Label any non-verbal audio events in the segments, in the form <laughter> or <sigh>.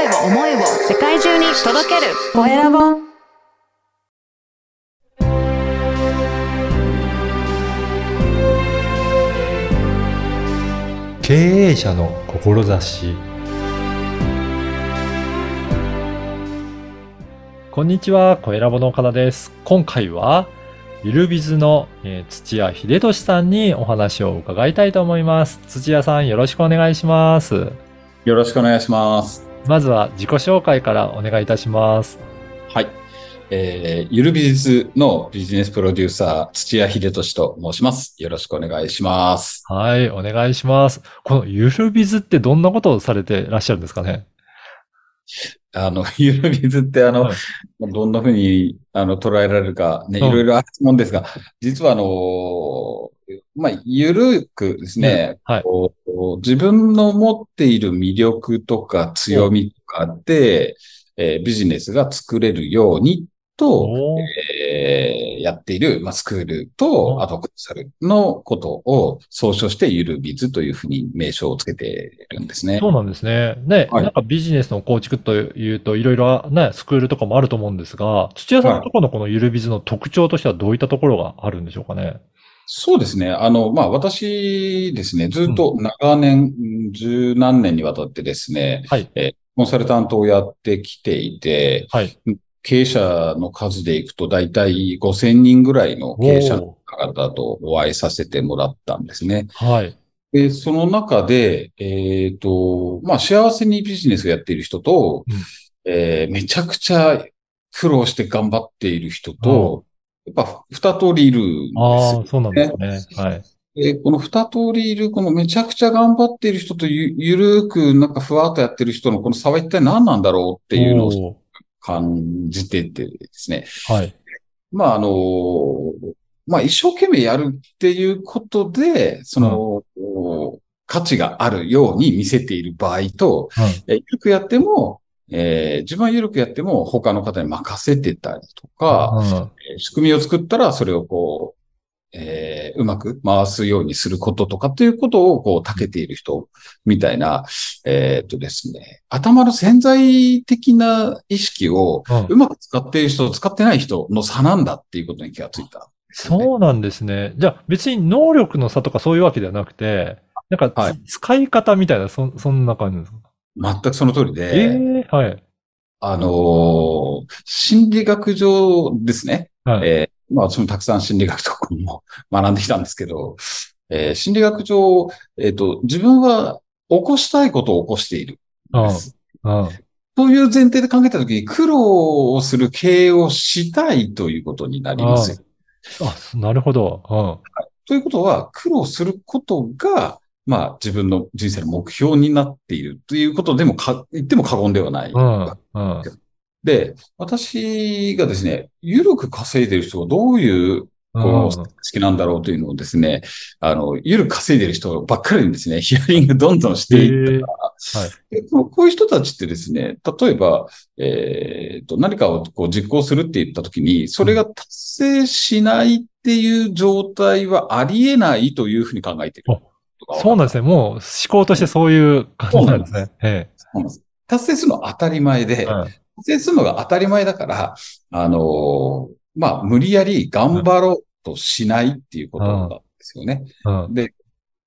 声を思いを世界中に届けるコエラボ経営者の志こんにちは、コエラボの岡田です。今回は、ゆるビズの、えー土屋秀俊さんにお話を伺いたいと思います。土屋さん、よろしくお願いします。よろしくお願いします。まずは自己紹介からお願いいたします。はい。えー、ゆる美術のビジネスプロデューサー、土屋秀俊と申します。よろしくお願いします。はい、お願いします。このゆるビズってどんなことをされてらっしゃるんですかね？あの、<laughs> ゆる美術ってあの、はいどんな風にあの捉えられるかね、いうんろいろあると思うんですが、実はあの、まあ、ゆるくですね、はい。こう自分の持っている魅力とか強みとかで、えービジネスが作れるようにと、えーやっている、まあ、スクールうんと、あとコンサルのことを総称してゆるビズというふうに名称をつけてるんですね。そうなんですね。ね、はいなんかビジネスの構築というと、いろいろね、スクールとかもあると思うんですが、土屋さんのところのこのゆるビズの特徴としてはどういったところがあるんでしょうかね？そうですね。あの、まあ、私ですね、ずっと長年、うん十何年にわたってですね、はい。コンサルタントをやってきていて、はい。経営者の数でいくと大体5000人ぐらいの経営者の方とお会いさせてもらったんですね。はい。で、その中で、えっ、と、まあ、幸せにビジネスをやっている人と、うんえーめちゃくちゃ苦労して頑張っている人と、やっぱ二通りいるんですよああ、そうなんですね。はい。で、この二通りいる、このめちゃくちゃ頑張っている人とゆ、ゆるくなんかふわっとやってる人のこの差は一体何なんだろうっていうのを感じててですね。はい。まあ、あの、まあ、一生懸命やるっていうことで、その、価値があるように見せている場合と、えゆるくやっても、えー自分はゆるくやっても他の方に任せてたりとか、うん。えー仕組みを作ったらそれをこう、えーうまく回すようにすることとかっていうことをこう、長けている人みたいな、えーっとですね、頭の潜在的な意識をうんうまく使っている人と使ってない人の差なんだっていうことに気がついた。そうなんですね。じゃあ別に能力の差とかそういうわけではなくて、なんかつ、はい使い方みたいな、そ、そんな感じですか？全くその通りで、ええはい。あのー心理学上ですね。はい。えーまあ私もたくさん心理学とかも <laughs> 学んできたんですけど、えー心理学上、えっ、と、自分は起こしたいことを起こしている。という前提で考えたときに苦労をする経営をしたいということになりますよ。あ、なるほど。うん。ということは、苦労することが、まあ自分の人生の目標になっているということでもか、言っても過言ではない。うん。うん。で、私がですね、緩く稼いでる人がどういうこうんの式なんだろうというのをですね、あの、緩く稼いでる人ばっかりにですね、<laughs> ヒアリングどんどんしていったら、はい。でこうこういう人たちってですね、例えば、えーと、何かをこう実行するって言ったときに、それが達成しないっていう状態はありえないというふうに考えている。そうなんですね。もう思考としてそういう感じなんですね。えそうなんです達成するのは当たり前で、え。はい。達成するのが当たり前だから、あのーまあ、無理やり頑張ろうとしないっていうことなんですよね。うん。で、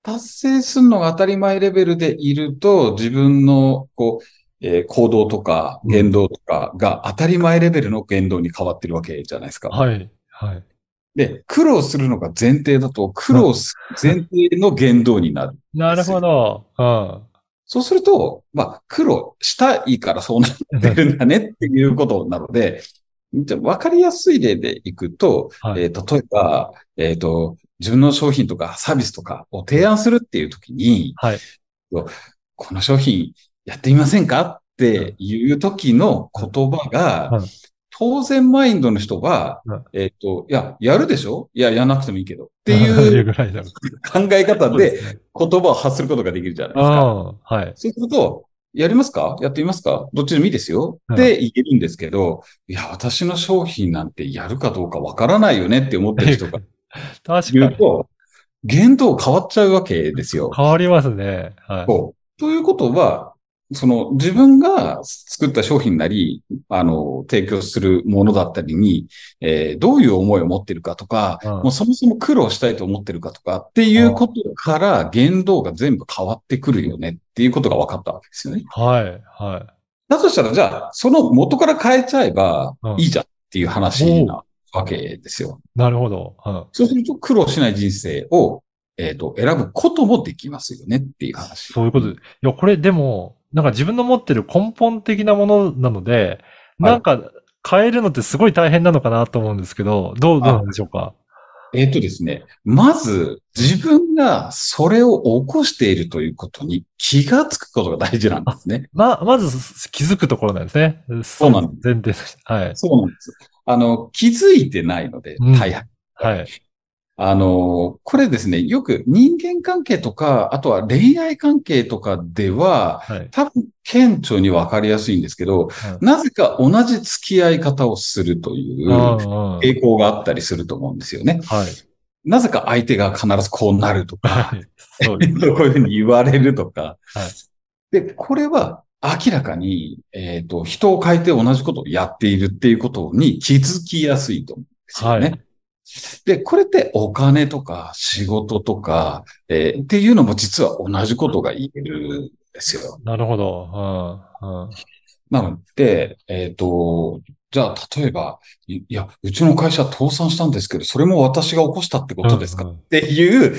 達成するのが当たり前レベルでいると、自分の、こう、えー行動とか言動とかが当たり前レベルの言動に変わってるわけじゃないですか。はい。はい。で、苦労するのが前提だと、苦労する前提の言動になる。なるほど。うん。そうすると、まあ、苦労したいからそうなってるんだねっていうことなので、じゃあ分かりやすい例でいくと、はいえー例えば、えっ、と、自分の商品とかサービスとかを提案するっていうときに、はい。この商品やってみませんかっていう時の言葉が、うん当然マインドの人は、うんえっ、と、いや、やるでしょ？いや、やらなくてもいいけど。っていいう <laughs> ぐらいだ。考え方で。言葉を発することができるじゃないですか。はい。そうすると、やりますか？やってみますか？どっちでもいいですよ。うんって言えるんですけど、いや、私の商品なんてやるかどうかわからないよねって思ってる人が <laughs> 確かに。言うと、言動変わっちゃうわけですよ。変わりますね。はい。ということは、その自分が作った商品なり、あの、提供するものだったりに、えーどういう思いを持ってるかとか、うんもうそもそも苦労したいと思ってるかとかっていうことから言動が全部変わってくるよねっていうことが分かったわけですよね。はい。はだとしたら、じゃあ、その元から変えちゃえばうんいいじゃんっていう話なわけですよ。い。なるほど。うん。そうすると苦労しない人生を、えっ、と、選ぶこともできますよねっていう話。そういうことで。いや、これでも、なんか自分の持ってる根本的なものなので、なんか変えるのってすごい大変なのかなと思うんですけど、どう、どうなんでしょうか？えっ、とですね、まず自分がそれを起こしているということに気がつくことが大事なんですね。ま、まず気づくところなんですね。そうなんです前提として。はい。そうなんです。あの、気づいてないので、うん大半。はい。あの、これですね、よく人間関係とか、あとは恋愛関係とかでは、はい。多分顕著にわかりやすいんですけど、なぜか同じ付き合い方をするという傾向があったりすると思うんですよね。はい。なぜか相手が必ずこうなるとか、<laughs> こう。いうふうに言われるとか。はいで、これは明らかに、えっ、と、人を変えて同じことをやっているっていうことに気づきやすいと思うんですよね。はいで、これってお金とか仕事とか、えーっていうのも実は同じことが言えるんですよ。なるほど。うん。うん。なので、えっ、と、じゃあ、例えば、いいや、うちの会社倒産したんですけど、それも私が起こしたってことですか、うんうんっていう、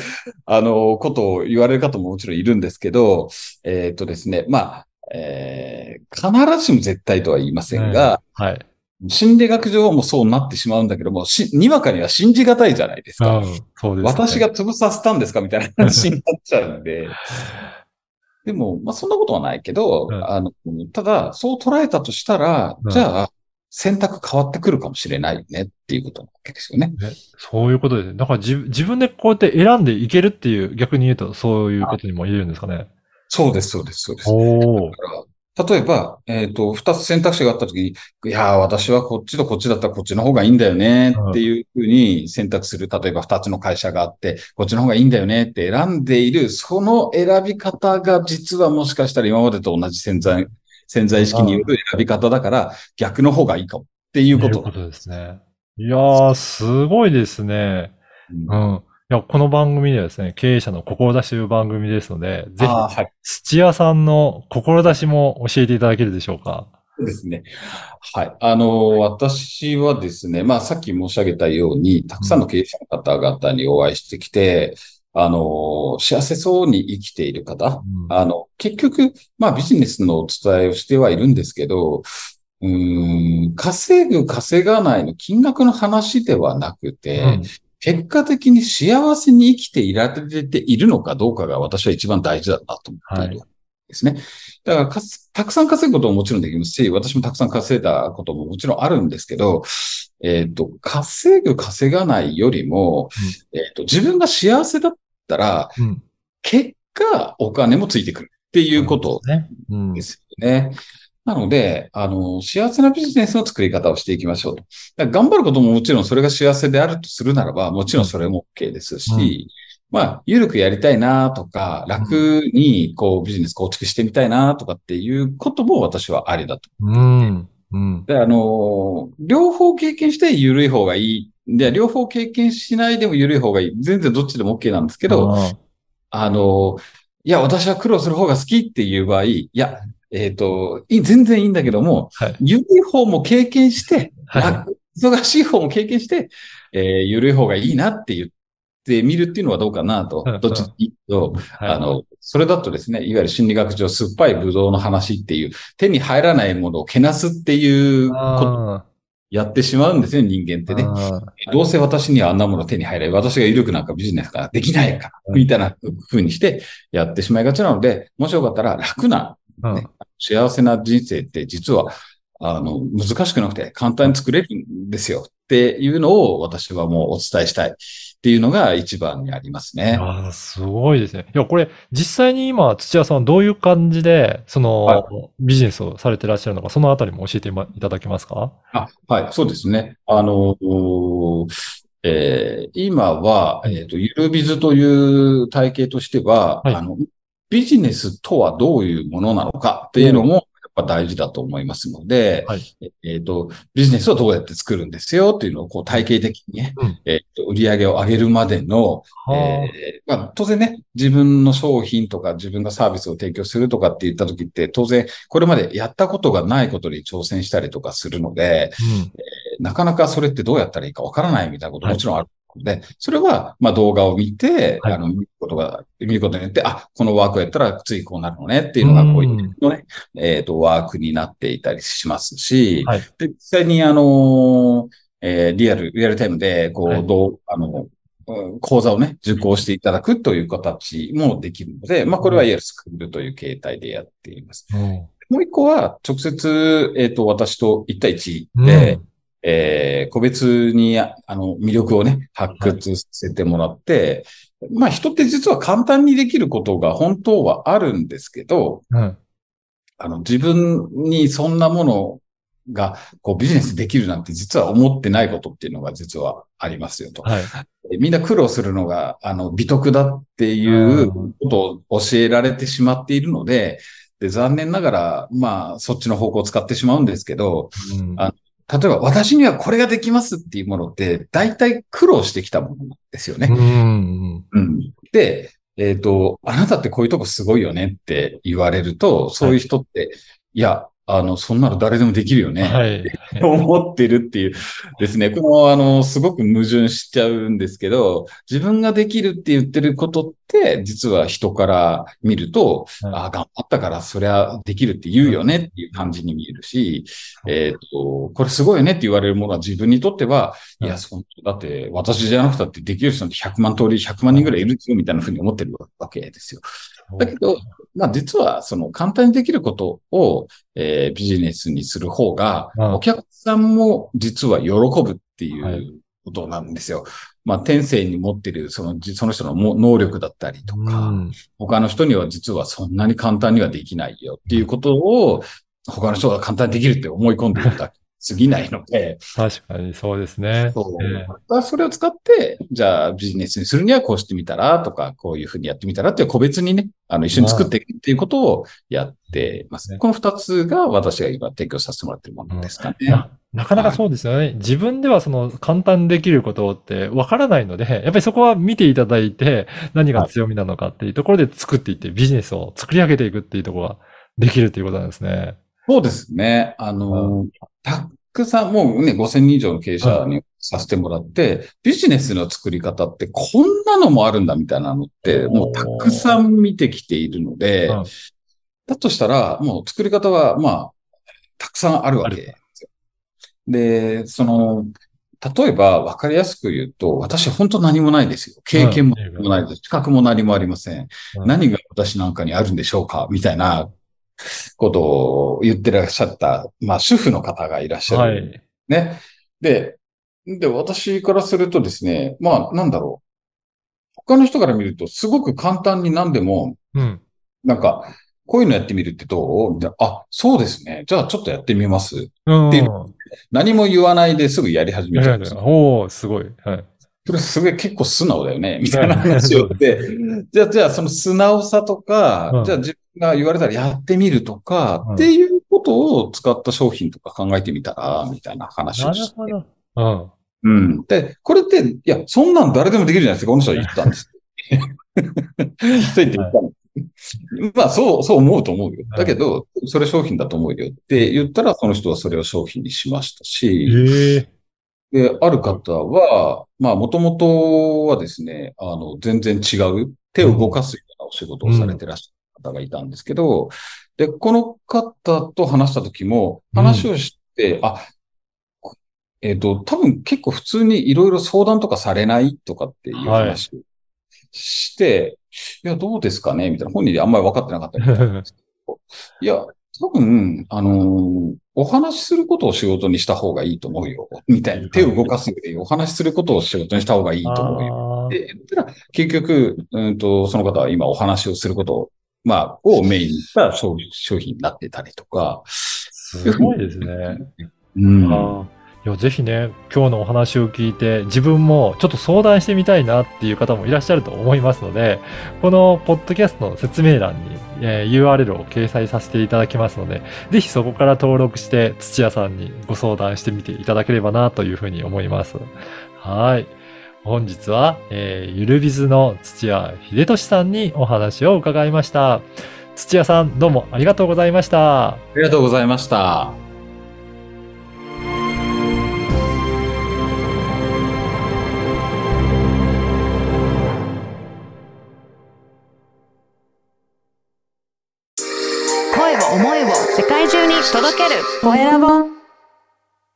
あの、ことを言われる方ももちろんいるんですけど、えっ、とですね、まあ、えー必ずしも絶対とは言いませんが、はい。心理学上はもうそうなってしまうんだけども、し、にわかには信じがたいじゃないですか。うん。そうです、ね。私が潰させたんですかみたいな話になっちゃうんで。<laughs> でも、まあ、そんなことはないけど、うんあの、ただ、そう捉えたとしたら、うんじゃあ、選択変わってくるかもしれないよねっていうことなわけですよね。ねそういうことですね。だから自自分でこうやって選んでいけるっていう、逆に言うとそういうことにも言えるんですかね。そうです、そうです、そうです。例えば、えっ、と、二つ選択肢があったときに、いやー、私はこっちとこっちだったらこっちの方がいいんだよねっていうふうに選択する。例えば二つの会社があって、こっちの方がいいんだよねって選んでいる、その選び方が実はもしかしたら今までと同じ潜在、潜在意識による選び方だから逆の方がいいかもっていうこと。いうことですね。いやー、すごいですね。うんうん。いや、この番組ではですね、経営者の志という番組ですので、ぜひ、はい。土屋さんの志も教えていただけるでしょうか？そうですね。はい。あの、私はですね、まあ、さっき申し上げたように、たくさんの経営者の方々にお会いしてきて、あの、幸せそうに生きている方、うんあの、結局、まあ、ビジネスのお伝えをしてはいるんですけど、うーん、稼ぐ、稼がないの金額の話ではなくて、うん結果的に幸せに生きていられているのかどうかが私は一番大事だなと思っている。はですね。だからかす、たくさん稼ぐことももちろんできますし、私もたくさん稼いだことももちろんあるんですけど、えっ、と、稼ぐ、稼がないよりも、えっ、と、自分が幸せだったら、うん。結果、お金もついてくるっていうことで。すよね。なので、あの、幸せなビジネスの作り方をしていきましょうと。頑張ることももちろんそれが幸せであるとするならば、もちろんそれも OK ですし、うんまあ、ゆるくやりたいなとか、楽にこうビジネス構築してみたいなとかっていうことも私はありだと。うん。うん。で、あの、両方経験してゆるい方がいい。で、両方経験しないでもゆるい方がいい。全然どっちでも OK なんですけど、ああの、いや、私は苦労する方が好きっていう場合、いや、えっ、と、いい全然いいんだけども、はい。ゆるい方も経験して、はい楽忙しい方も経験して、えーゆるい方がいいなって言ってみるっていうのはどうかなとうん。どっちでいいと、はいあの、それだとですね、いわゆる心理学上酸っぱいブドウの話っていう、手に入らないものをけなすっていうことやってしまうんですね、人間ってね。あどうせ私にはあんなもの手に入らない。私が緩くなんかビジネスができないから、うんみたいな風にしてやってしまいがちなので、もしよかったら楽な、うん。ね。幸せな人生って実は、あの、難しくなくて簡単に作れるんですよ。っていうのを私はもうお伝えしたいっていうのが一番にありますね。ああ、すごいですね。いや、これ、実際に今、土屋さんはどういう感じで、その、はビジネスをされてらっしゃるのか、そのあたりも教えていただけますか？あ、はい、そうですね。あの、おえー今は、えっ、と、ゆるビズという体系としては、はい。あの、ビジネスとはどういうものなのかっていうのも、やっぱ大事だと思いますので、はい。えっ、と、ビジネスをどうやって作るんですよっていうのを、こう、体系的にね、うん。えっ、と、売り上げを上げるまでの、はえーまあ、当然ね、自分の商品とか自分がサービスを提供するとかって言った時って、当然、これまでやったことがないことに挑戦したりとかするので、うん。なかなかそれってどうやったらいいかわからないみたいなことはい。もちろんある。ので、それは、まあ動画を見て、はい。あの、見ることが、見ることによって、あ、このワークをやったら次こうなるのねっていうのが、こういうのね、えっ、と、ワークになっていたりしますし、はい。で、実際にあの、えーリアル、リアルタイムで、こう、はい。どう、あの、うん講座をね、受講していただくという形もできるので、まあ、これはいわゆるスクールという形態でやっています。うん。もう一個は、直接、えっ、と、私と1対1うん。で、えー個別に、ああの、魅力をね、発掘させてもらって、まあ、人って実は簡単にできることが本当はあるんですけど、うんあの、自分にそんなものが、こう、ビジネスできるなんて実は思ってないことっていうのが実はありますよと。はい。みんな苦労するのが、あの、美徳だっていうことを教えられてしまっているので、で、残念ながら、まあ、そっちの方向を使ってしまうんですけど、うんあ例えば私にはこれができますっていうものって、大体苦労してきたものなんですよね。うんうん。で、えっ、と、あなたってこういうとこすごいよねって言われると、そういう人って、い、や、あの、そんなの誰でもできるよね。はい。<laughs> 思ってるっていうですね。この、あの、すごく矛盾しちゃうんですけど、自分ができるって言ってることって、実は人から見ると、うんああ、頑張ったからそりゃできるって言うよねっていう感じに見えるし、うんえっ、と、これすごいよねって言われるものは自分にとっては、うんいや、そんだって私じゃなくたってできる人って100万通り、100万人ぐらいいるんですよみたいなふうに思ってるわけですよ。だけど、まあ実はその簡単にできることを、えービジネスにする方が、うん。お客さんも実は喜ぶっていはい。うことなんですよ。まあ天性に持ってるそのじその人のも能力だったりとか、うん。他の人には実はそんなに簡単にはできないよっていうことを他の人が簡単にできるって思い込んでいるだけ過ぎないので、確かにそうですね。そうそれを使って、じゃあビジネスにするにはこうしてみたらとか、こういうふうにやってみたらっていう個別にね、あの一緒に作っていくっていうことをやってます。ねこの二つが私が今提供させてもらっているものですかね。ななかなかそうですよね。自分ではその簡単にできることってわからないので、やっぱりそこは見ていただいて、何が強みなのかっていうところで作っていって、ビジネスを作り上げていくっていうところができるっていうことなんですね。そうですね。あの、たくさん、もうね、5000人以上の経営者にさせてもらって、ビジネスの作り方ってこんなのもあるんだみたいなのって、もうたくさん見てきているので、うんだとしたら、もう作り方は、まあ、たくさんあるわけですよ。で、その、例えば分かりやすく言うと、私本当何もないですよ。経験もないです。資格も何もありません何が私なんかにあるんでしょうか？みたいなことを言ってらっしゃった、まあ主婦の方がいらっしゃる。はい。ね。で、で、私からするとですね、まあなんだろう。他の人から見るとすごく簡単に何でも、うん。なんか、こういうのやってみるってどう？みたいなあ、そうですね。じゃあちょっとやってみます。うん。っていう何も言わないですぐやり始めちゃうんですよ。おー、すごい。はい。それすごい結構素直だよね、みたいな話をして、<laughs> じゃあ、じゃあその素直さとか、うんじゃあが言われたらやってみるとか、うんっていうことを使った商品とか考えてみたら、みたいな話なるをして。ほど。うん。うん。で、これって、いや、そんなん誰でもできるじゃないですか、この人は言ったんです。そう言って言ったの。まあ、そう、そう思うと思うよ。だけど、それ商品だと思うよって言ったら、その人はそれを商品にしましたし、ええで、ある方は、まあ、もともとはですね、あの、全然違う、手を動かすようなお仕事をされてらっしゃる方がいたんですけど、で、この方と話した時も、話をして、あ、えっ、と、多分結構普通にいろいろ相談とかされないとかっていう話をして、い、や、どうですかね？みたいな。本人であんまり分かってなかったみたいなんですけど。いや、多分、あのーお話しすることを仕事にした方がいいと思うよ。みたいな。手を動かすよりお話しすることを仕事にした方がいいと思うよ。で、結局、うんと、その方は今お話をすることを、まあ、をメインにした商商品になってたりとか。すごいですね。うん。あーいや、ぜひね、今日のお話を聞いて、自分もちょっと相談してみたいなっていう方もいらっしゃると思いますので、このポッドキャストの説明欄に、えー URL を掲載させていただきますので、ぜひそこから登録して土屋さんにご相談してみていただければなというふうに思います。はい。本日は、えーゆるびずの土屋秀俊さんにお話を伺いました。土屋さん、どうもありがとうございました。ありがとうございました。